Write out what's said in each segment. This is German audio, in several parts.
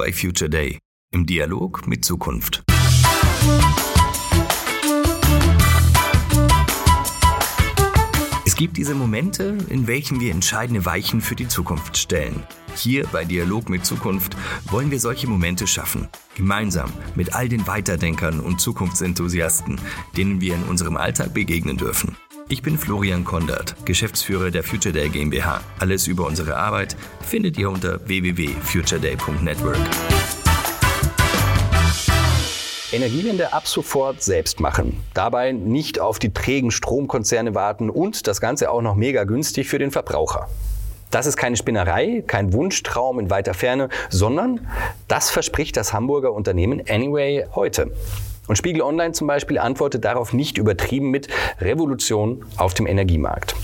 bei Future Day im Dialog mit Zukunft. Es gibt diese Momente, in welchen wir entscheidende Weichen für die Zukunft stellen. Hier bei Dialog mit Zukunft wollen wir solche Momente schaffen. Gemeinsam mit all den Weiterdenkern und Zukunftsenthusiasten, denen wir in unserem Alltag begegnen dürfen. Ich bin Florian Kondert, Geschäftsführer der Future Day GmbH. Alles über unsere Arbeit findet ihr unter www.futureday.network. Energiewende ab sofort selbst machen. Dabei nicht auf die trägen Stromkonzerne warten und das Ganze auch noch mega günstig für den Verbraucher. Das ist keine Spinnerei, kein Wunschtraum in weiter Ferne, sondern das verspricht das Hamburger Unternehmen Anyway heute. Und Spiegel Online zum Beispiel antwortet darauf nicht übertrieben mit Revolution auf dem Energiemarkt.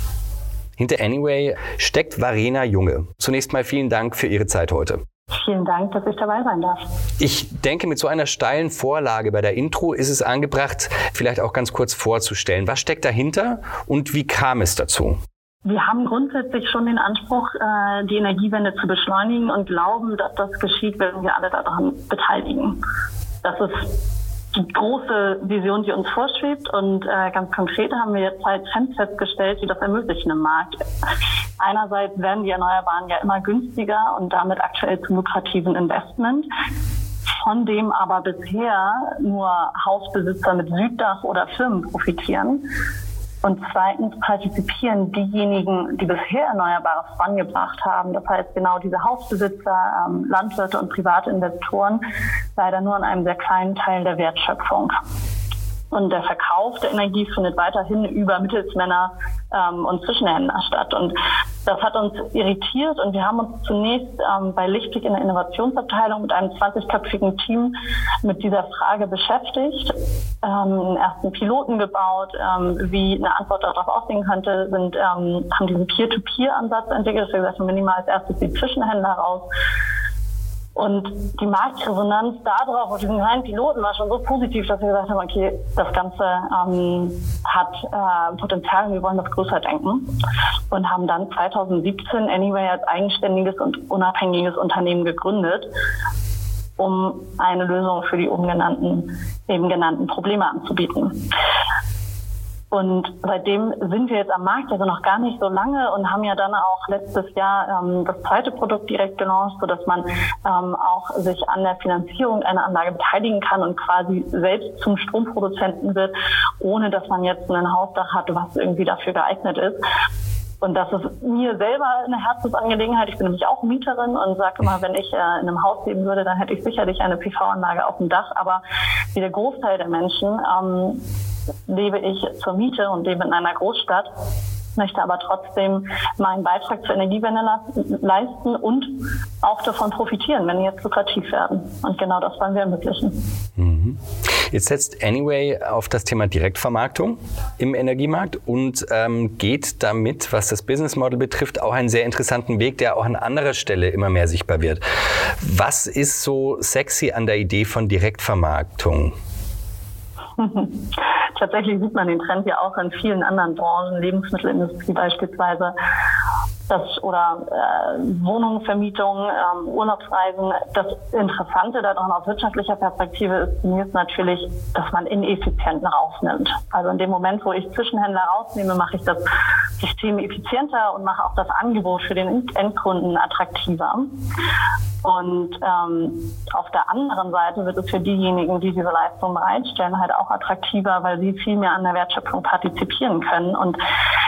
Hinter Anyway steckt Varena Junge. Zunächst mal vielen Dank für Ihre Zeit heute. Vielen Dank, dass ich dabei sein darf. Ich denke, mit so einer steilen Vorlage bei der Intro ist es angebracht, vielleicht auch ganz kurz vorzustellen. Was steckt dahinter und wie kam es dazu? Wir haben grundsätzlich schon den Anspruch, äh, die Energiewende zu beschleunigen und glauben, dass das geschieht, wenn wir alle daran beteiligen. Das ist große Vision, die uns vorschwebt. Und äh, ganz konkret haben wir jetzt zwei Trends festgestellt, die das ermöglichen im Markt. Einerseits werden die Erneuerbaren ja immer günstiger und damit aktuell zum lukrativen Investment von dem aber bisher nur Hausbesitzer mit Süddach oder Firmen profitieren. Und zweitens partizipieren diejenigen, die bisher Erneuerbares vorangebracht haben, das heißt genau diese Hausbesitzer, ähm, Landwirte und private Investoren, leider nur an einem sehr kleinen Teil der Wertschöpfung. Und der Verkauf der Energie findet weiterhin über Mittelsmänner ähm, und Zwischenhändler statt. Und das hat uns irritiert. Und wir haben uns zunächst ähm, bei Lichtblick in der Innovationsabteilung mit einem 20-köpfigen Team mit dieser Frage beschäftigt, ähm, einen ersten Piloten gebaut, ähm, wie eine Antwort darauf aussehen könnte, sind, ähm, haben diesen Peer-to-Peer-Ansatz entwickelt, das wir gesagt haben, wir nehmen als erstes die Zwischenhändler raus und die Marktresonanz darauf, auf diesen kleinen Piloten, war schon so positiv, dass wir gesagt haben, okay, das Ganze ähm, hat äh, Potenzial und wir wollen das größer denken. Und haben dann 2017 Anyway als eigenständiges und unabhängiges Unternehmen gegründet, um eine Lösung für die oben genannten, eben genannten Probleme anzubieten. Und seitdem sind wir jetzt am Markt, also noch gar nicht so lange und haben ja dann auch letztes Jahr ähm, das zweite Produkt direkt gelauncht, sodass man ähm, auch sich an der Finanzierung einer Anlage beteiligen kann und quasi selbst zum Stromproduzenten wird, ohne dass man jetzt ein Hausdach hat, was irgendwie dafür geeignet ist. Und das ist mir selber eine Herzensangelegenheit. Ich bin nämlich auch Mieterin und sage immer, wenn ich äh, in einem Haus leben würde, dann hätte ich sicherlich eine PV-Anlage auf dem Dach. Aber wie der Großteil der Menschen ähm, lebe ich zur Miete und lebe in einer Großstadt möchte aber trotzdem meinen Beitrag zur Energiewende leisten und auch davon profitieren, wenn die jetzt lukrativ werden. Und genau das wollen wir ermöglichen. Mhm. Jetzt setzt Anyway auf das Thema Direktvermarktung im Energiemarkt und ähm, geht damit, was das Business Model betrifft, auch einen sehr interessanten Weg, der auch an anderer Stelle immer mehr sichtbar wird. Was ist so sexy an der Idee von Direktvermarktung? Tatsächlich sieht man den Trend ja auch in vielen anderen Branchen, Lebensmittelindustrie beispielsweise das oder äh, Wohnungsvermietung, ähm, Urlaubsreisen. Das Interessante daran aus wirtschaftlicher Perspektive ist mir ist natürlich, dass man Ineffizienten rausnimmt. Also in dem Moment, wo ich Zwischenhändler rausnehme, mache ich das System effizienter und mache auch das Angebot für den Endkunden attraktiver. Und ähm, auf der anderen Seite wird es für diejenigen, die diese Leistung bereitstellen, halt auch attraktiver, weil sie viel mehr an der Wertschöpfung partizipieren können. Und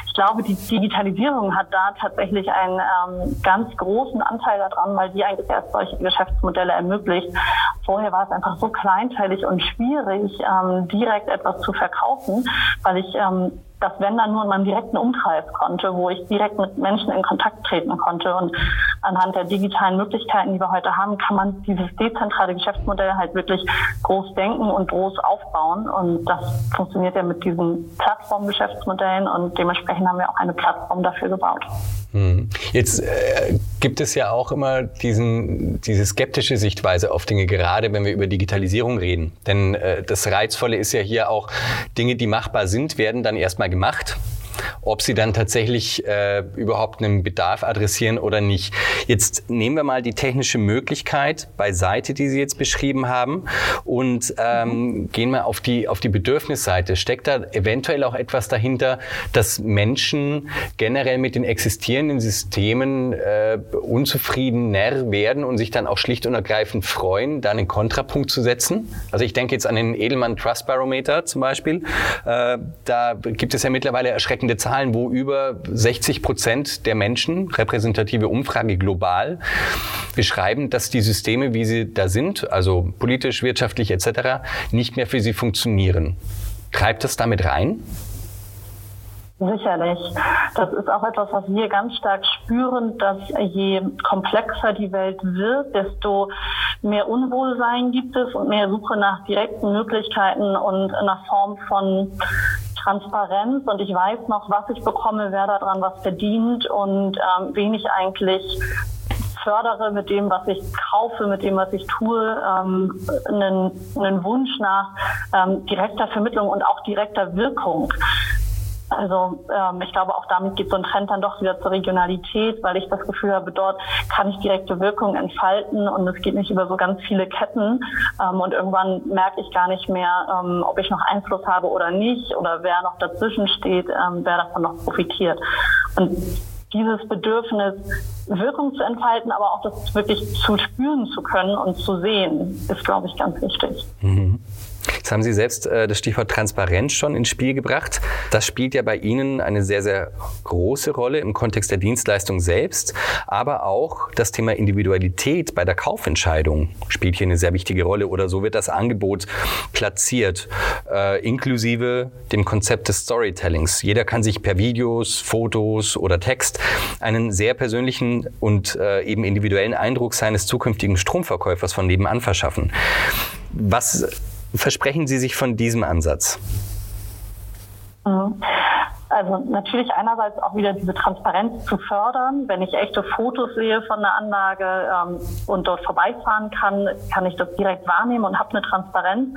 ich glaube, die Digitalisierung hat da tatsächlich einen ähm, ganz großen Anteil daran, weil die eigentlich erst solche Geschäftsmodelle ermöglicht. Vorher war es einfach so kleinteilig und schwierig, ähm, direkt etwas zu verkaufen, weil ich ähm, das wenn dann nur in meinem direkten Umkreis konnte, wo ich direkt mit Menschen in Kontakt treten konnte. Und anhand der digitalen Möglichkeiten, die wir heute haben, kann man dieses dezentrale Geschäftsmodell halt wirklich groß denken und groß aufbauen. Und das funktioniert ja mit diesen Plattformgeschäftsmodellen und dementsprechend haben wir auch eine Plattform dafür gebaut. Hm. Jetzt äh, gibt es ja auch immer diesen, diese skeptische Sichtweise auf Dinge, gerade wenn wir über Digitalisierung reden. Denn äh, das Reizvolle ist ja hier auch, Dinge, die machbar sind, werden dann erstmal gemacht. Ob sie dann tatsächlich äh, überhaupt einen Bedarf adressieren oder nicht. Jetzt nehmen wir mal die technische Möglichkeit beiseite, die Sie jetzt beschrieben haben, und ähm, mhm. gehen wir auf die, auf die Bedürfnisseite. Steckt da eventuell auch etwas dahinter, dass Menschen generell mit den existierenden Systemen äh, unzufriedener werden und sich dann auch schlicht und ergreifend freuen, da einen Kontrapunkt zu setzen? Also ich denke jetzt an den Edelmann Trust Barometer zum Beispiel. Äh, da gibt es ja mittlerweile erschreckende Zahlen, wo über 60 Prozent der Menschen, repräsentative Umfrage global, beschreiben, dass die Systeme, wie sie da sind, also politisch, wirtschaftlich etc., nicht mehr für sie funktionieren. Treibt das damit rein? Sicherlich. Das ist auch etwas, was wir ganz stark spüren, dass je komplexer die Welt wird, desto mehr Unwohlsein gibt es und mehr Suche nach direkten Möglichkeiten und einer Form von Transparenz und ich weiß noch, was ich bekomme, wer daran was verdient und ähm, wen ich eigentlich fördere mit dem, was ich kaufe, mit dem, was ich tue, ähm, einen, einen Wunsch nach ähm, direkter Vermittlung und auch direkter Wirkung. Also ähm, ich glaube, auch damit geht so ein Trend dann doch wieder zur Regionalität, weil ich das Gefühl habe, dort kann ich direkte Wirkung entfalten und es geht nicht über so ganz viele Ketten. Ähm, und irgendwann merke ich gar nicht mehr, ähm, ob ich noch Einfluss habe oder nicht oder wer noch dazwischen steht, ähm, wer davon noch profitiert. Und dieses Bedürfnis, Wirkung zu entfalten, aber auch das wirklich zu spüren zu können und zu sehen, ist, glaube ich, ganz wichtig. Mhm. Jetzt haben Sie selbst äh, das Stichwort Transparenz schon ins Spiel gebracht. Das spielt ja bei Ihnen eine sehr, sehr große Rolle im Kontext der Dienstleistung selbst, aber auch das Thema Individualität bei der Kaufentscheidung spielt hier eine sehr wichtige Rolle oder so wird das Angebot platziert, äh, inklusive dem Konzept des Storytellings. Jeder kann sich per Videos, Fotos oder Text einen sehr persönlichen und äh, eben individuellen Eindruck seines zukünftigen Stromverkäufers von nebenan verschaffen. Was versprechen Sie sich von diesem Ansatz? Mhm. Also natürlich einerseits auch wieder diese Transparenz zu fördern. Wenn ich echte Fotos sehe von der Anlage ähm, und dort vorbeifahren kann, kann ich das direkt wahrnehmen und habe eine Transparenz.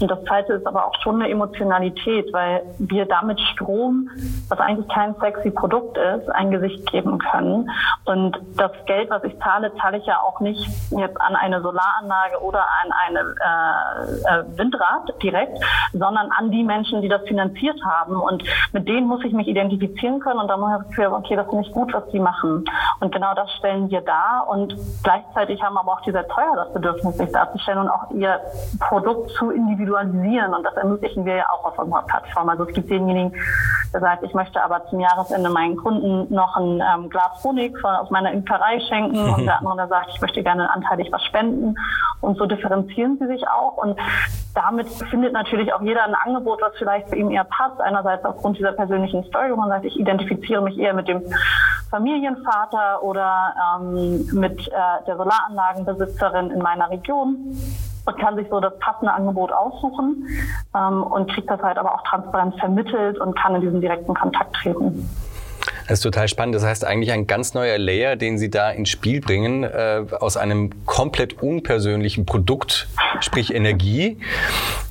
Und das zweite ist aber auch schon eine Emotionalität, weil wir damit Strom, was eigentlich kein sexy Produkt ist, ein Gesicht geben können. Und das Geld, was ich zahle, zahle ich ja auch nicht jetzt an eine Solaranlage oder an eine äh, äh, Windrad direkt, sondern an die Menschen, die das finanziert haben. Und mit denen muss ich mich identifizieren können und da muss ich Gefühl, okay, das ist nicht gut, was die machen. Und genau das stellen wir dar. Und gleichzeitig haben aber auch die sehr teuer das Bedürfnis, sich darzustellen und auch ihr Produkt zu individualisieren individualisieren und das ermöglichen wir ja auch auf unserer Plattform. Also es gibt denjenigen, der sagt, ich möchte aber zum Jahresende meinen Kunden noch ein ähm, Glas Honig von, aus meiner Imkerei schenken mhm. und der andere, der sagt, ich möchte gerne anteilig was spenden und so differenzieren sie sich auch und damit findet natürlich auch jeder ein Angebot, was vielleicht für ihn eher passt. Einerseits aufgrund dieser persönlichen Story, wo man sagt, ich identifiziere mich eher mit dem Familienvater oder ähm, mit äh, der Solaranlagenbesitzerin in meiner Region und kann sich so das passende Angebot aussuchen ähm, und kriegt das halt aber auch transparent vermittelt und kann in diesen direkten Kontakt treten. Das ist total spannend. Das heißt eigentlich ein ganz neuer Layer, den Sie da ins Spiel bringen, äh, aus einem komplett unpersönlichen Produkt, sprich Energie,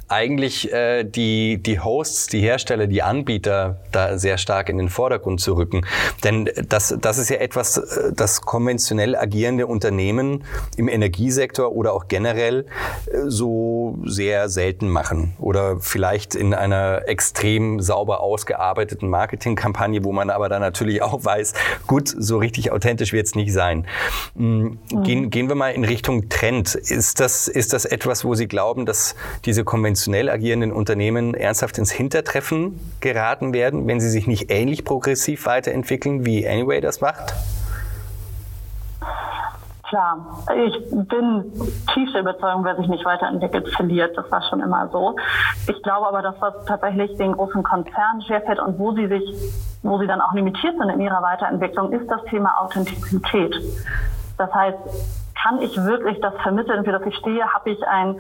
eigentlich äh, die, die Hosts, die Hersteller, die Anbieter da sehr stark in den Vordergrund zu rücken. Denn das, das ist ja etwas, äh, das konventionell agierende Unternehmen im Energiesektor oder auch generell äh, so sehr selten machen. Oder vielleicht in einer extrem sauber ausgearbeiteten Marketingkampagne, wo man aber dann natürlich auch weiß, gut, so richtig authentisch wird es nicht sein. Hm, gehen, mhm. gehen wir mal in Richtung Trend. Ist das, ist das etwas, wo Sie glauben, dass diese konventionelle konventionell agierenden Unternehmen ernsthaft ins Hintertreffen geraten werden, wenn sie sich nicht ähnlich progressiv weiterentwickeln, wie Anyway das macht? Klar, ich bin tiefste Überzeugung, wer sich nicht weiterentwickelt, verliert. Das war schon immer so. Ich glaube aber, dass was tatsächlich den großen Konzernen schwerfällt und wo sie sich, wo sie dann auch limitiert sind in ihrer Weiterentwicklung, ist das Thema Authentizität. Das heißt, kann ich wirklich das vermitteln, für das ich stehe? Habe ich ein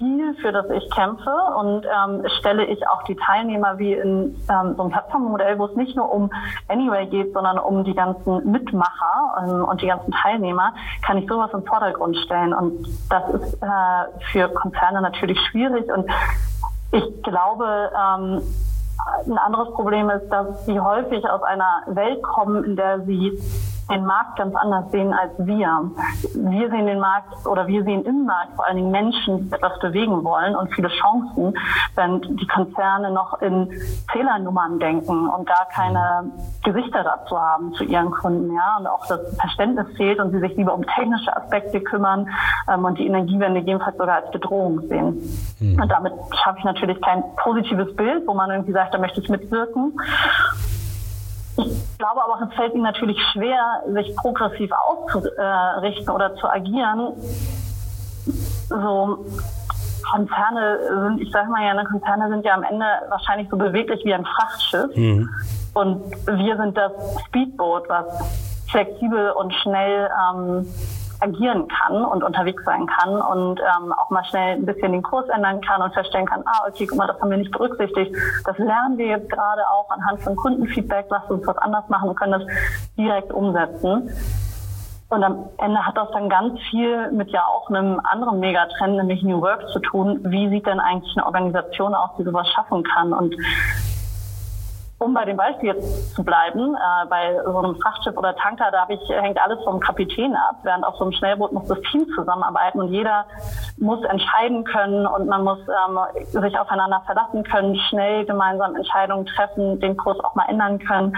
Ziel, für das ich kämpfe und ähm, stelle ich auch die Teilnehmer wie in ähm, so einem Plattformmodell, wo es nicht nur um Anyway geht, sondern um die ganzen Mitmacher ähm, und die ganzen Teilnehmer, kann ich sowas im Vordergrund stellen. Und das ist äh, für Konzerne natürlich schwierig und ich glaube, ähm, ein anderes Problem ist, dass sie häufig aus einer Welt kommen, in der sie den Markt ganz anders sehen als wir. Wir sehen den Markt oder wir sehen im Markt vor allen Dingen Menschen, die etwas bewegen wollen und viele Chancen, während die Konzerne noch in Zählernummern denken und gar keine Gesichter dazu haben zu ihren Kunden, ja, und auch das Verständnis fehlt und sie sich lieber um technische Aspekte kümmern ähm, und die Energiewende jedenfalls sogar als Bedrohung sehen. Mhm. Und damit schaffe ich natürlich kein positives Bild, wo man irgendwie sagt, da möchte ich mitwirken. Ich glaube aber, es fällt ihnen natürlich schwer, sich progressiv auszurichten oder zu agieren. So Konzerne sind, ich sage mal ja, Konzerne sind ja am Ende wahrscheinlich so beweglich wie ein Frachtschiff. Mhm. Und wir sind das Speedboot, was flexibel und schnell ähm, agieren kann und unterwegs sein kann und ähm, auch mal schnell ein bisschen den Kurs ändern kann und feststellen kann, ah, okay, guck mal, das haben wir nicht berücksichtigt. Das lernen wir jetzt gerade auch anhand von Kundenfeedback, lass uns was anders machen und können das direkt umsetzen. Und am Ende hat das dann ganz viel mit ja auch einem anderen Megatrend, nämlich New Work zu tun. Wie sieht denn eigentlich eine Organisation aus, die sowas schaffen kann? Und um bei dem Beispiel zu bleiben, äh, bei so einem Frachtschiff oder Tanker, da ich, hängt alles vom Kapitän ab, während auf so einem Schnellboot muss das Team zusammenarbeiten und jeder muss entscheiden können und man muss ähm, sich aufeinander verlassen können, schnell gemeinsam Entscheidungen treffen, den Kurs auch mal ändern können.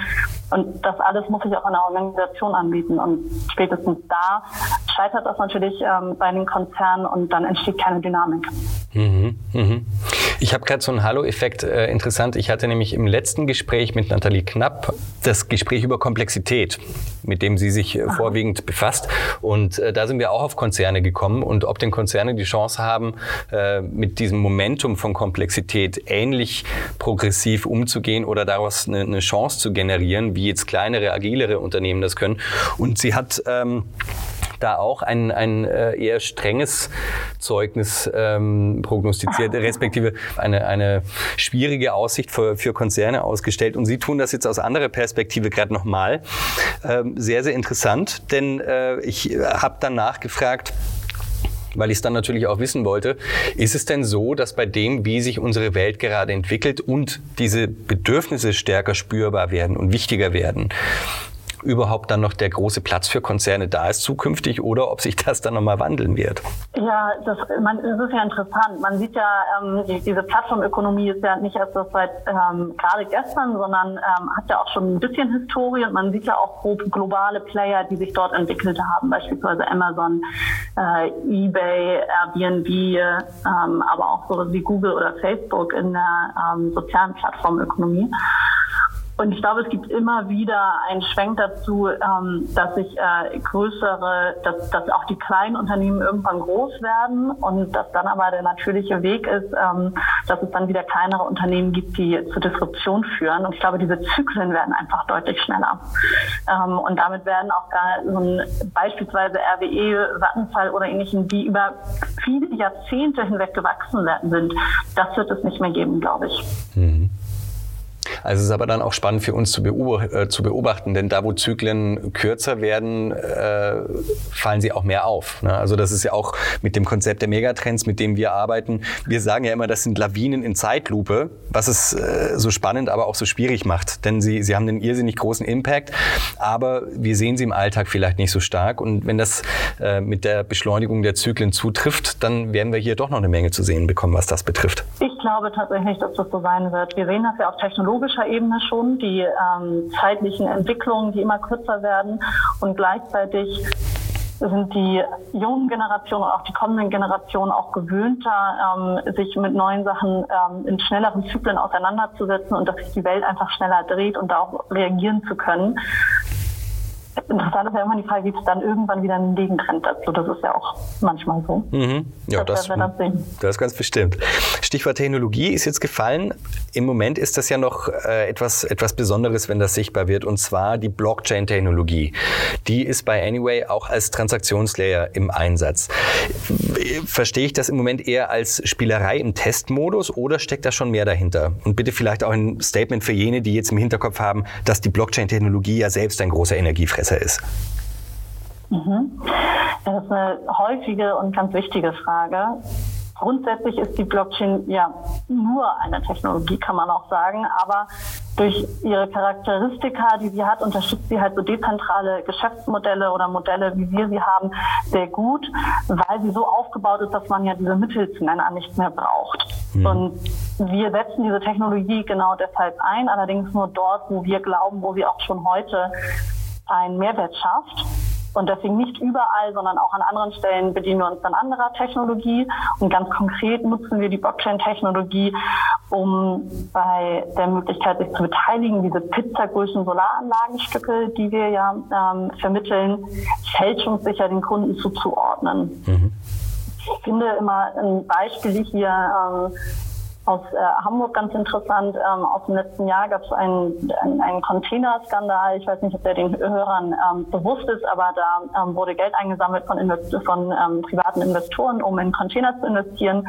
Und das alles muss sich auch in der Organisation anbieten. Und spätestens da scheitert das natürlich ähm, bei den Konzernen und dann entsteht keine Dynamik. Mhm, mhm. Ich habe gerade so einen Hallo-Effekt äh, interessant. Ich hatte nämlich im letzten Gespräch mit Nathalie Knapp das Gespräch über Komplexität, mit dem sie sich äh, vorwiegend befasst. Und äh, da sind wir auch auf Konzerne gekommen und ob denn Konzerne die Chance haben, äh, mit diesem Momentum von Komplexität ähnlich progressiv umzugehen oder daraus eine, eine Chance zu generieren, wie jetzt kleinere, agilere Unternehmen das können. Und sie hat ähm, da auch ein, ein äh, eher strenges Zeugnis ähm, prognostiziert, respektive eine, eine schwierige Aussicht für, für Konzerne ausgestellt. Und Sie tun das jetzt aus anderer Perspektive gerade nochmal. Ähm, sehr, sehr interessant, denn äh, ich habe dann nachgefragt, weil ich es dann natürlich auch wissen wollte. Ist es denn so, dass bei dem, wie sich unsere Welt gerade entwickelt und diese Bedürfnisse stärker spürbar werden und wichtiger werden, überhaupt dann noch der große Platz für Konzerne da ist zukünftig oder ob sich das dann nochmal wandeln wird. Ja, das, man, das ist ja interessant. Man sieht ja, ähm, die, diese Plattformökonomie ist ja nicht erst seit ähm, gerade gestern, sondern ähm, hat ja auch schon ein bisschen Historie und man sieht ja auch globale Player, die sich dort entwickelt haben, beispielsweise Amazon, äh, eBay, Airbnb, ähm, aber auch so wie Google oder Facebook in der ähm, sozialen Plattformökonomie. Und ich glaube, es gibt immer wieder einen Schwenk dazu, ähm, dass sich äh, größere, dass, dass auch die kleinen Unternehmen irgendwann groß werden und dass dann aber der natürliche Weg ist, ähm, dass es dann wieder kleinere Unternehmen gibt, die zur Disruption führen. Und ich glaube, diese Zyklen werden einfach deutlich schneller. Ähm, und damit werden auch da so ein, beispielsweise RWE, Vattenfall oder ähnlichen, die über viele Jahrzehnte hinweg gewachsen sind, das wird es nicht mehr geben, glaube ich. Mhm. Also es ist aber dann auch spannend für uns zu, äh, beobachten, denn da, wo Zyklen kürzer werden, äh, fallen sie auch mehr auf. Ne? Also das ist ja auch mit dem Konzept der Megatrends, mit dem wir arbeiten. Wir sagen ja immer, das sind Lawinen in Zeitlupe, was es äh, so spannend, aber auch so schwierig macht. Denn sie, sie haben einen irrsinnig großen Impact, aber wir sehen sie im Alltag vielleicht nicht so stark. Und wenn das äh, mit der Beschleunigung der Zyklen zutrifft, dann werden wir hier doch noch eine Menge zu sehen bekommen, was das betrifft. Ich glaube tatsächlich, dass das so sein wird. Wir sehen das ja auf technologischer Ebene schon, die ähm, zeitlichen Entwicklungen, die immer kürzer werden und gleichzeitig sind die jungen Generationen und auch die kommenden Generationen auch gewöhnter, ähm, sich mit neuen Sachen ähm, in schnelleren Zyklen auseinanderzusetzen und dass sich die Welt einfach schneller dreht und da auch reagieren zu können. Interessant ist ja immer die Frage, gibt es dann irgendwann wieder einen Gegentrend dazu? Das ist ja auch manchmal so. Mhm. Ja, das, das, das ist ganz bestimmt. Stichwort Technologie ist jetzt gefallen. Im Moment ist das ja noch äh, etwas, etwas Besonderes, wenn das sichtbar wird, und zwar die Blockchain-Technologie. Die ist bei Anyway auch als Transaktionslayer im Einsatz. Verstehe ich das im Moment eher als Spielerei im Testmodus oder steckt da schon mehr dahinter? Und bitte vielleicht auch ein Statement für jene, die jetzt im Hinterkopf haben, dass die Blockchain-Technologie ja selbst ein großer Energiefresser ist. Mhm. Das ist eine häufige und ganz wichtige Frage Grundsätzlich ist die Blockchain ja nur eine Technologie, kann man auch sagen, aber durch ihre Charakteristika, die sie hat, unterstützt sie halt so dezentrale Geschäftsmodelle oder Modelle, wie wir sie haben, sehr gut, weil sie so aufgebaut ist, dass man ja diese Mittelsmänner nicht mehr braucht. Mhm. Und wir setzen diese Technologie genau deshalb ein, allerdings nur dort, wo wir glauben, wo sie auch schon heute einen Mehrwert schafft. Und deswegen nicht überall, sondern auch an anderen Stellen bedienen wir uns dann anderer Technologie. Und ganz konkret nutzen wir die Blockchain-Technologie, um bei der Möglichkeit, sich zu beteiligen, diese Pizzagrößen Solaranlagenstücke, die wir ja ähm, vermitteln, fälschungssicher den Kunden zuzuordnen. Mhm. Ich finde immer ein Beispiel hier, ähm, aus äh, Hamburg ganz interessant. Ähm, aus dem letzten Jahr gab es einen, einen, Containerskandal. Ich weiß nicht, ob der den Hörern ähm, bewusst ist, aber da ähm, wurde Geld eingesammelt von, Invest von ähm, privaten Investoren, um in Container zu investieren.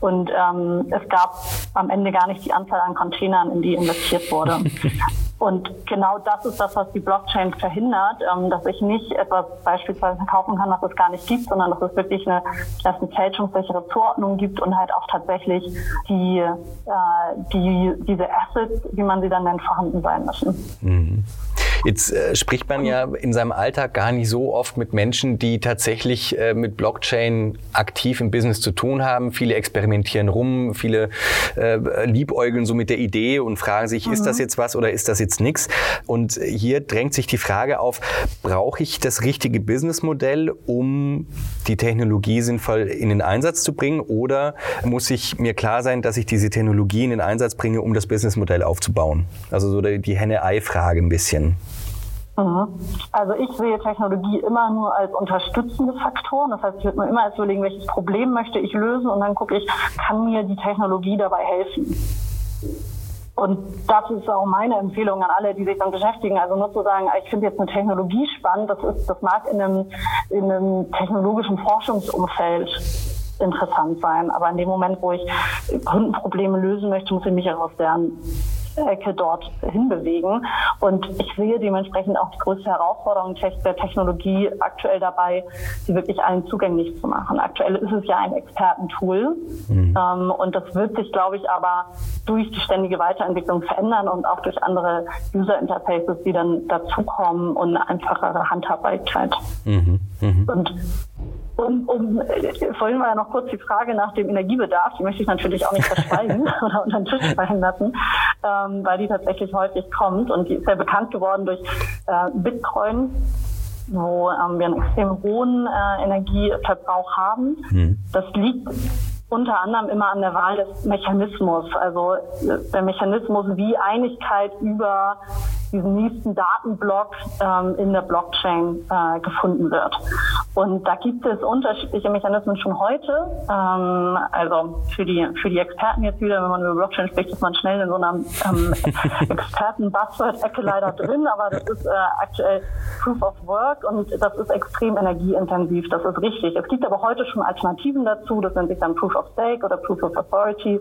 Und ähm, es gab am Ende gar nicht die Anzahl an Containern, in die investiert wurde. Und genau das ist das, was die Blockchain verhindert, ähm, dass ich nicht etwas beispielsweise kaufen kann, was es gar nicht gibt, sondern dass es wirklich eine, dass eine fälschungssichere Zuordnung gibt und halt auch tatsächlich die, äh, die, diese Assets, wie man sie dann nennt, vorhanden sein müssen. Mhm. Jetzt äh, spricht man ja in seinem Alltag gar nicht so oft mit Menschen, die tatsächlich äh, mit Blockchain aktiv im Business zu tun haben. Viele experimentieren rum, viele äh, liebäugeln so mit der Idee und fragen sich, mhm. ist das mhm. jetzt was oder ist das jetzt nichts? Und hier drängt sich die Frage auf, brauche ich das richtige Businessmodell, um die Technologie sinnvoll in den Einsatz zu bringen oder muss ich mir klar sein, dass ich diese Technologie in den Einsatz bringe, um das Businessmodell aufzubauen? Also so die Henne-Ei-Frage ein bisschen. Mhm. Also ich sehe Technologie immer nur als unterstützende Faktor. Das heißt, ich würde mir immer erst überlegen, welches Problem möchte ich lösen und dann gucke ich, kann mir die Technologie dabei helfen. Und das ist auch meine Empfehlung an alle, die sich dann beschäftigen. Also nur zu sagen, ich finde jetzt eine Technologie spannend, das ist, das mag in einem, in einem technologischen Forschungsumfeld interessant sein. Aber in dem Moment, wo ich Kundenprobleme lösen möchte, muss ich mich auch aus deren Ecke dort hinbewegen. Und ich sehe dementsprechend auch die größte Herausforderung der Technologie aktuell dabei, sie wirklich allen zugänglich zu machen. Aktuell ist es ja ein Expertentool mhm. ähm, und das wird sich, glaube ich, aber durch die ständige Weiterentwicklung verändern und auch durch andere User Interfaces, die dann dazukommen und eine einfachere Handhabbarkeit. Mhm. Mhm. Und um, um, äh, vorhin war ja noch kurz die Frage nach dem Energiebedarf, die möchte ich natürlich auch nicht verschweigen oder unter den Tisch fallen lassen, ähm, weil die tatsächlich häufig kommt und die ist ja bekannt geworden durch äh, Bitcoin wo ähm, wir einen extrem hohen äh, Energieverbrauch haben. Mhm. Das liegt unter anderem immer an der Wahl des Mechanismus, also äh, der Mechanismus, wie Einigkeit über diesen nächsten Datenblock ähm, in der Blockchain äh, gefunden wird. Und da gibt es unterschiedliche Mechanismen schon heute. Ähm, also für die, für die Experten jetzt wieder, wenn man über Blockchain spricht, ist man schnell in so einer ähm, Experten-Buzzword-Ecke leider drin, aber das ist äh, aktuell Proof of Work und das ist extrem energieintensiv, das ist richtig. Es gibt aber heute schon Alternativen dazu, das nennt sich dann Proof of Stake oder Proof of Authority,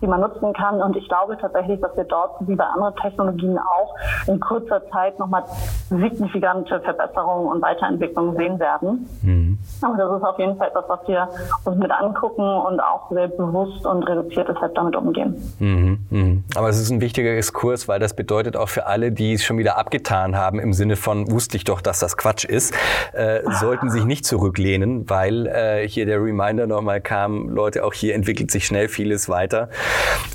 die man nutzen kann. Und ich glaube tatsächlich, dass wir dort, wie bei anderen Technologien auch, in kurzer Zeit nochmal signifikante Verbesserungen und Weiterentwicklungen sehen werden. Mhm. Aber das ist auf jeden Fall etwas, was wir uns mit angucken und auch sehr bewusst und reduziert deshalb damit umgehen. Mhm. Mhm. Aber es ist ein wichtiger Exkurs, weil das bedeutet auch für alle, die es schon wieder abgetan haben, im Sinne von, wusste ich doch, dass das Quatsch ist, äh, sollten sich nicht zurücklehnen, weil äh, hier der Reminder nochmal kam, Leute, auch hier entwickelt sich schnell vieles weiter.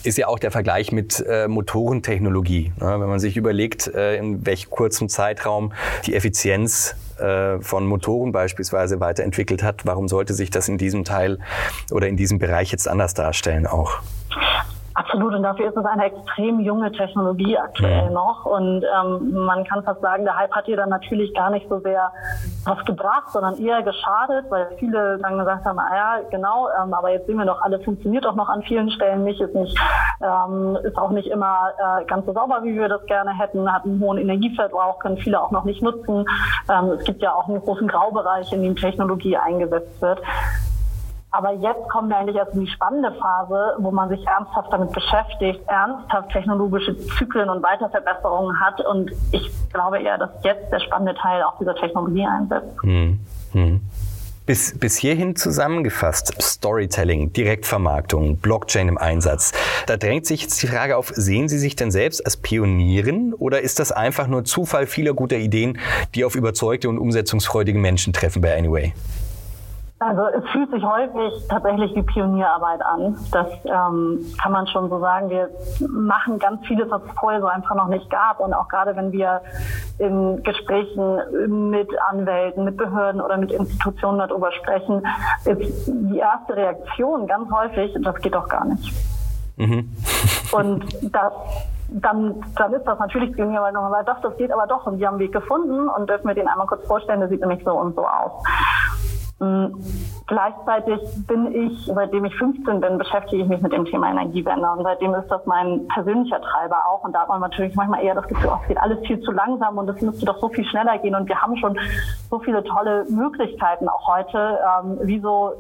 Ist ja auch der Vergleich mit äh, Motorentechnologie. Ne? Wenn man sich überlegt, äh, in welch kurzem Zeitraum die Effizienz äh, von Motoren beispielsweise weiterentwickelt hat, warum sollte sich das in diesem Teil oder in diesem Bereich jetzt anders darstellen auch? Absolut, und dafür ist es eine extrem junge Technologie aktuell ja. noch. Und ähm, man kann fast sagen, der Hype hat ihr dann natürlich gar nicht so sehr was gebracht, sondern eher geschadet, weil viele dann gesagt haben, ah ja, genau, ähm, aber jetzt sehen wir doch, alles funktioniert doch noch an vielen Stellen nicht, ist nicht, ähm, ist auch nicht immer äh, ganz so sauber, wie wir das gerne hätten, hat einen hohen Energieverbrauch, können viele auch noch nicht nutzen. Ähm, es gibt ja auch einen großen Graubereich, in dem Technologie eingesetzt wird. Aber jetzt kommen wir eigentlich erst in die spannende Phase, wo man sich ernsthaft damit beschäftigt, ernsthaft technologische Zyklen und Weiterverbesserungen hat. Und ich glaube eher, dass jetzt der spannende Teil auch dieser Technologie einsetzt. Hm. Hm. Bis, bis hierhin zusammengefasst, Storytelling, Direktvermarktung, Blockchain im Einsatz. Da drängt sich jetzt die Frage auf, sehen Sie sich denn selbst als Pionierin oder ist das einfach nur Zufall vieler guter Ideen, die auf überzeugte und umsetzungsfreudige Menschen treffen bei Anyway? Also es fühlt sich häufig tatsächlich wie Pionierarbeit an. Das ähm, kann man schon so sagen. Wir machen ganz vieles, was es vorher so einfach noch nicht gab. Und auch gerade wenn wir in Gesprächen mit Anwälten, mit Behörden oder mit Institutionen darüber sprechen, ist die erste Reaktion ganz häufig, das geht doch gar nicht. Mhm. Und das dann, dann ist das natürlich Pionierarbeit nochmal, doch, das geht aber doch und wir haben einen Weg gefunden und dürfen wir den einmal kurz vorstellen, der sieht nämlich so und so aus. Mm, gleichzeitig bin ich, seitdem ich 15 bin, beschäftige ich mich mit dem Thema Energiewende und seitdem ist das mein persönlicher Treiber auch und da hat man natürlich manchmal eher das Gefühl, oh, es geht alles viel zu langsam und es müsste doch so viel schneller gehen und wir haben schon so viele tolle Möglichkeiten auch heute. Ähm, wieso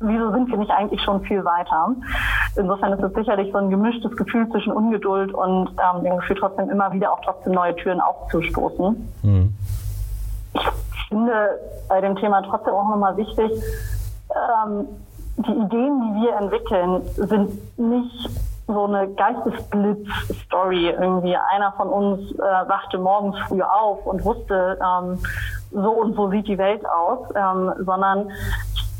wieso sind wir nicht eigentlich schon viel weiter? Insofern ist es sicherlich so ein gemischtes Gefühl zwischen Ungeduld und ähm, dem Gefühl trotzdem immer wieder auch trotzdem neue Türen aufzustoßen. Mhm. Ich finde bei dem Thema trotzdem auch nochmal wichtig, ähm, die Ideen, die wir entwickeln, sind nicht so eine Geistesblitz-Story. Irgendwie einer von uns äh, wachte morgens früh auf und wusste, ähm, so und so sieht die Welt aus, ähm, sondern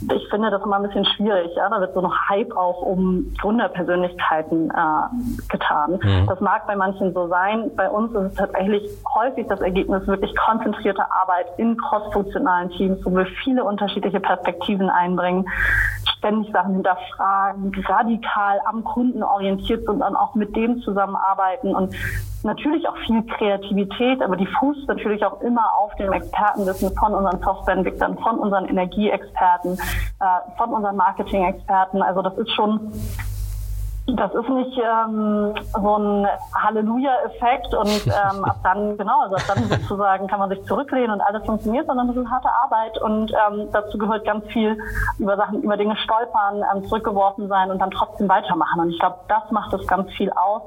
ich finde das immer ein bisschen schwierig. Ja? Da wird so noch Hype auch um Gründerpersönlichkeiten äh, getan. Mhm. Das mag bei manchen so sein. Bei uns ist es tatsächlich häufig das Ergebnis wirklich konzentrierte Arbeit in crossfunktionalen Teams, wo wir viele unterschiedliche Perspektiven einbringen, ständig Sachen hinterfragen, radikal am Kunden orientiert sind und dann auch mit dem zusammenarbeiten und natürlich auch viel Kreativität, aber die fußt natürlich auch immer auf dem Expertenwissen von unseren Softwareentwicklern, von unseren Energieexperten, äh, von unseren Marketing-Experten. Also das ist schon das ist nicht ähm, so ein Halleluja-Effekt und ähm, ab dann, genau, also ab dann sozusagen kann man sich zurücklehnen und alles funktioniert, sondern das ist harte Arbeit und ähm, dazu gehört ganz viel über Sachen, über Dinge stolpern, ähm, zurückgeworfen sein und dann trotzdem weitermachen. Und ich glaube, das macht es ganz viel aus.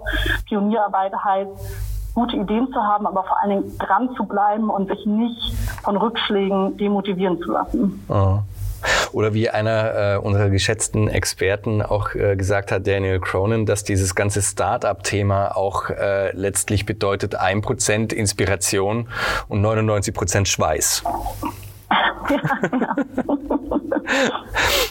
Pionierarbeit heißt, gute Ideen zu haben, aber vor allen Dingen dran zu bleiben und sich nicht von Rückschlägen demotivieren zu lassen. Oh. Oder wie einer äh, unserer geschätzten Experten auch äh, gesagt hat, Daniel Cronin, dass dieses ganze Start-up-Thema auch äh, letztlich bedeutet 1% Inspiration und 99% Schweiß. Ja, ja.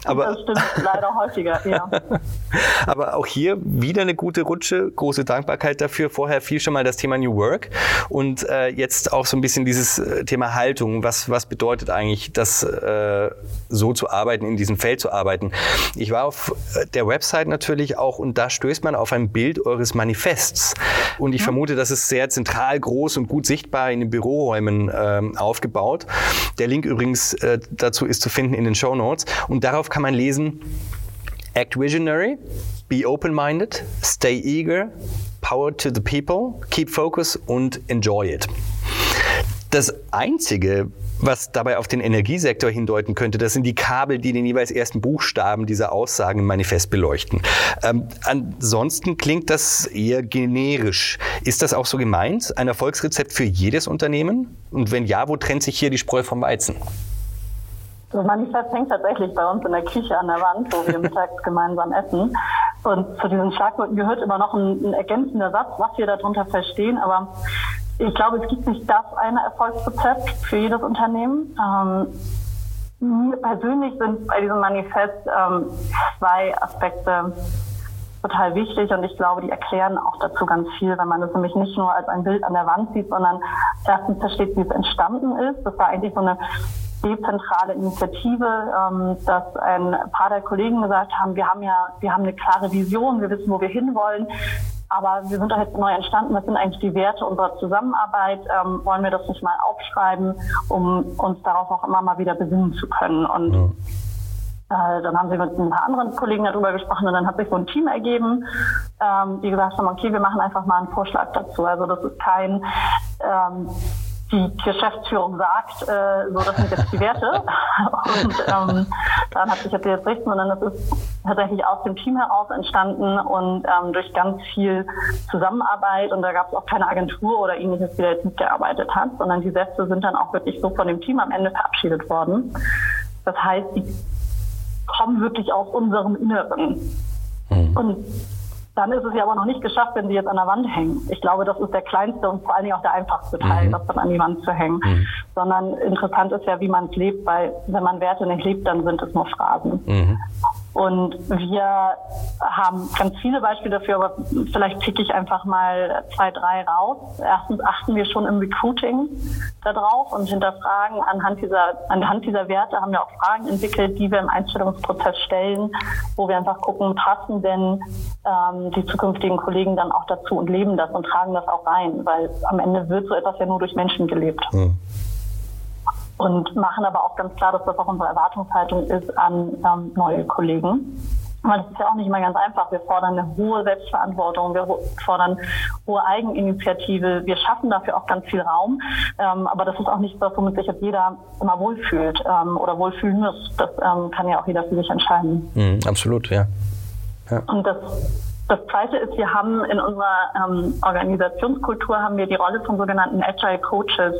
Aber, das stimmt leider häufiger, ja. Aber auch hier wieder eine gute Rutsche, große Dankbarkeit dafür. Vorher fiel schon mal das Thema New Work und äh, jetzt auch so ein bisschen dieses äh, Thema Haltung. Was, was bedeutet eigentlich, das äh, so zu arbeiten, in diesem Feld zu arbeiten? Ich war auf äh, der Website natürlich auch und da stößt man auf ein Bild eures Manifests. Und ich ja. vermute, das ist sehr zentral, groß und gut sichtbar in den Büroräumen ähm, aufgebaut. Der Link übrigens äh, dazu ist zu finden in den Show Notes. Und darauf kann man lesen, Act visionary, be open-minded, stay eager, power to the people, keep focus und enjoy it. Das Einzige, was dabei auf den Energiesektor hindeuten könnte, das sind die Kabel, die den jeweils ersten Buchstaben dieser Aussagen im Manifest beleuchten. Ähm, ansonsten klingt das eher generisch. Ist das auch so gemeint? Ein Erfolgsrezept für jedes Unternehmen? Und wenn ja, wo trennt sich hier die Spreu vom Weizen? Das Manifest hängt tatsächlich bei uns in der Küche an der Wand, wo wir mittags gemeinsam essen. Und zu diesen Schlagworten gehört immer noch ein, ein ergänzender Satz, was wir darunter verstehen. Aber ich glaube, es gibt nicht das eine Erfolgsrezept für jedes Unternehmen. Ähm, mir persönlich sind bei diesem Manifest ähm, zwei Aspekte total wichtig und ich glaube, die erklären auch dazu ganz viel, wenn man das nämlich nicht nur als ein Bild an der Wand sieht, sondern erstens versteht, wie es entstanden ist. Das war eigentlich so eine dezentrale Initiative, ähm, dass ein paar der Kollegen gesagt haben, wir haben ja, wir haben eine klare Vision, wir wissen, wo wir hinwollen. Aber wir sind doch jetzt neu entstanden. Was sind eigentlich die Werte unserer Zusammenarbeit? Ähm, wollen wir das nicht mal aufschreiben, um uns darauf auch immer mal wieder besinnen zu können? Und äh, dann haben sie mit ein paar anderen Kollegen darüber gesprochen und dann hat sich so ein Team ergeben, ähm, die gesagt haben, okay, wir machen einfach mal einen Vorschlag dazu. Also das ist kein ähm, die Geschäftsführung sagt, äh, so das sind jetzt die Werte. und ähm, daran hat sich jetzt jetzt richten, sondern das ist tatsächlich aus dem Team heraus entstanden und ähm, durch ganz viel Zusammenarbeit und da gab es auch keine Agentur oder ähnliches, die da jetzt mitgearbeitet hat, sondern die Sätze sind dann auch wirklich so von dem Team am Ende verabschiedet worden. Das heißt, die kommen wirklich aus unserem Inneren. Mhm. Und dann ist es ja aber noch nicht geschafft, wenn sie jetzt an der Wand hängen. Ich glaube, das ist der kleinste und vor allen Dingen auch der einfachste Teil, mhm. das dann an die Wand zu hängen. Mhm. Sondern interessant ist ja, wie man es lebt, weil wenn man Werte nicht lebt, dann sind es nur Phrasen. Mhm. Und wir haben ganz viele Beispiele dafür, aber vielleicht pick ich einfach mal zwei, drei raus. Erstens achten wir schon im Recruiting darauf und hinterfragen anhand dieser, anhand dieser Werte haben wir auch Fragen entwickelt, die wir im Einstellungsprozess stellen, wo wir einfach gucken, passen denn ähm, die zukünftigen Kollegen dann auch dazu und leben das und tragen das auch rein, weil am Ende wird so etwas ja nur durch Menschen gelebt. Mhm und machen aber auch ganz klar, dass das auch unsere Erwartungshaltung ist an ähm, neue Kollegen. Weil das ist ja auch nicht immer ganz einfach. Wir fordern eine hohe Selbstverantwortung, wir fordern hohe Eigeninitiative. Wir schaffen dafür auch ganz viel Raum. Ähm, aber das ist auch nicht das, womit sich jetzt jeder immer wohlfühlt ähm, oder wohlfühlen muss. Das ähm, kann ja auch jeder für sich entscheiden. Mhm, absolut, ja. ja. Und das das Zweite ist, wir haben in unserer ähm, Organisationskultur haben wir die Rolle von sogenannten Agile Coaches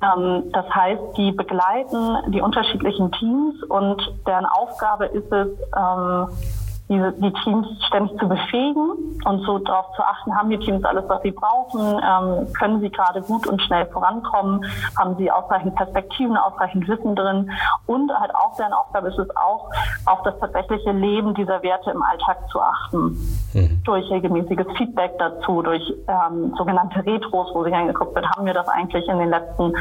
das heißt, die begleiten die unterschiedlichen Teams und deren Aufgabe ist es, ähm, diese, die Teams ständig zu befähigen und so darauf zu achten, haben die Teams alles, was sie brauchen, ähm, können sie gerade gut und schnell vorankommen, haben sie ausreichend Perspektiven, ausreichend Wissen drin? Und halt auch deren Aufgabe ist es auch, auf das tatsächliche Leben dieser Werte im Alltag zu achten. Mhm. Durch regelmäßiges Feedback dazu, durch ähm, sogenannte Retros, wo sich angeguckt wird, haben wir das eigentlich in den letzten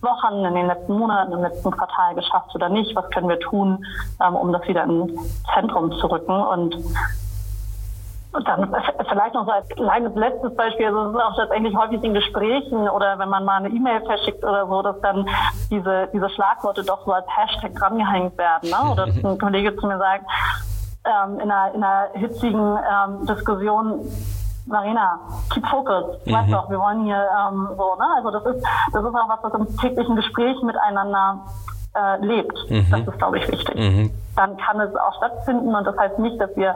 Wochen, in den letzten Monaten, im letzten Quartal geschafft oder nicht, was können wir tun, ähm, um das wieder ins Zentrum zu rücken und dann vielleicht noch so als kleines letztes Beispiel, also es ist auch tatsächlich häufig in Gesprächen oder wenn man mal eine E-Mail verschickt oder so, dass dann diese, diese Schlagworte doch so als Hashtag drangehängt werden. Ne? Oder dass ein Kollege zu mir sagt, ähm, in, einer, in einer hitzigen ähm, Diskussion, Marina, keep focus. Du mhm. weißt doch, wir wollen hier ähm, so, ne? Also das ist, das ist auch was, was im täglichen Gespräch miteinander äh, lebt. Mhm. Das ist, glaube ich, wichtig. Mhm dann kann es auch stattfinden. Und das heißt nicht, dass wir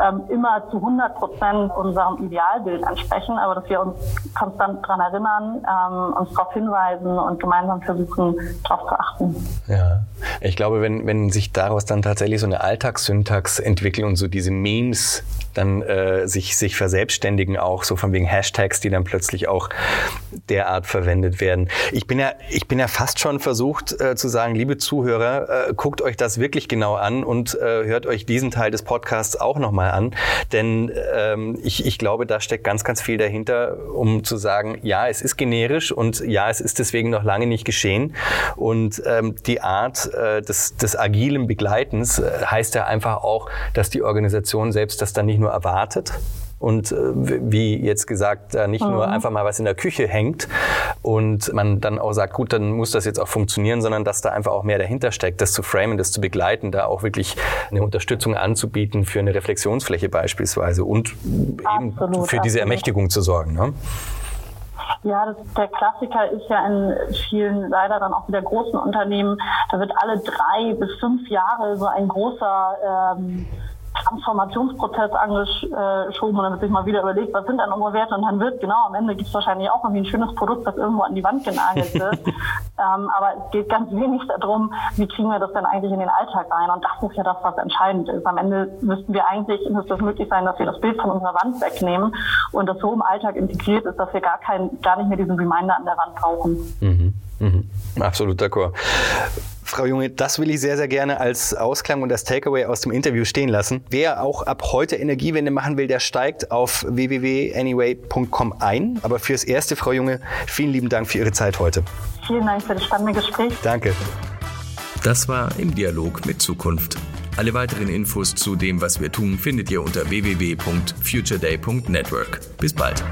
ähm, immer zu 100 Prozent unserem Idealbild entsprechen, aber dass wir uns konstant daran erinnern, ähm, uns darauf hinweisen und gemeinsam versuchen, darauf zu achten. Ja, ich glaube, wenn, wenn sich daraus dann tatsächlich so eine Alltagssyntax entwickelt und so diese Memes dann äh, sich, sich verselbstständigen auch, so von wegen Hashtags, die dann plötzlich auch derart verwendet werden. Ich bin ja, ich bin ja fast schon versucht äh, zu sagen, liebe Zuhörer, äh, guckt euch das wirklich genau an und äh, hört euch diesen Teil des Podcasts auch nochmal an, denn ähm, ich, ich glaube, da steckt ganz, ganz viel dahinter, um zu sagen, ja, es ist generisch und ja, es ist deswegen noch lange nicht geschehen und ähm, die Art äh, des, des agilen Begleitens äh, heißt ja einfach auch, dass die Organisation selbst das dann nicht nur erwartet und äh, wie jetzt gesagt, da nicht mhm. nur einfach mal was in der Küche hängt und man dann auch sagt, gut, dann muss das jetzt auch funktionieren, sondern dass da einfach auch mehr dahinter steckt, das zu framen, das zu begleiten, da auch wirklich eine Unterstützung anzubieten für eine Reflexionsfläche beispielsweise und eben absolut, für diese Ermächtigung zu sorgen. Ne? Ja, das, der Klassiker ist ja in vielen leider dann auch wieder großen Unternehmen, da wird alle drei bis fünf Jahre so ein großer ähm, Transformationsprozess angeschoben und dann wird sich mal wieder überlegt, was sind denn unsere Werte und dann wird, genau, am Ende gibt es wahrscheinlich auch irgendwie ein schönes Produkt, das irgendwo an die Wand genagelt wird. ähm, aber es geht ganz wenig darum, wie kriegen wir das denn eigentlich in den Alltag rein und das ist ja das, was entscheidend ist. Am Ende müssten wir eigentlich, müsste es möglich sein, dass wir das Bild von unserer Wand wegnehmen und das so im Alltag integriert ist, dass wir gar kein, gar nicht mehr diesen Reminder an der Wand brauchen. Mhm. Mhm. Absolut d'accord. Frau Junge, das will ich sehr, sehr gerne als Ausklang und als Takeaway aus dem Interview stehen lassen. Wer auch ab heute Energiewende machen will, der steigt auf www.anyway.com ein. Aber fürs Erste, Frau Junge, vielen lieben Dank für Ihre Zeit heute. Vielen Dank für das spannende Gespräch. Danke. Das war im Dialog mit Zukunft. Alle weiteren Infos zu dem, was wir tun, findet ihr unter www.futureday.network. Bis bald.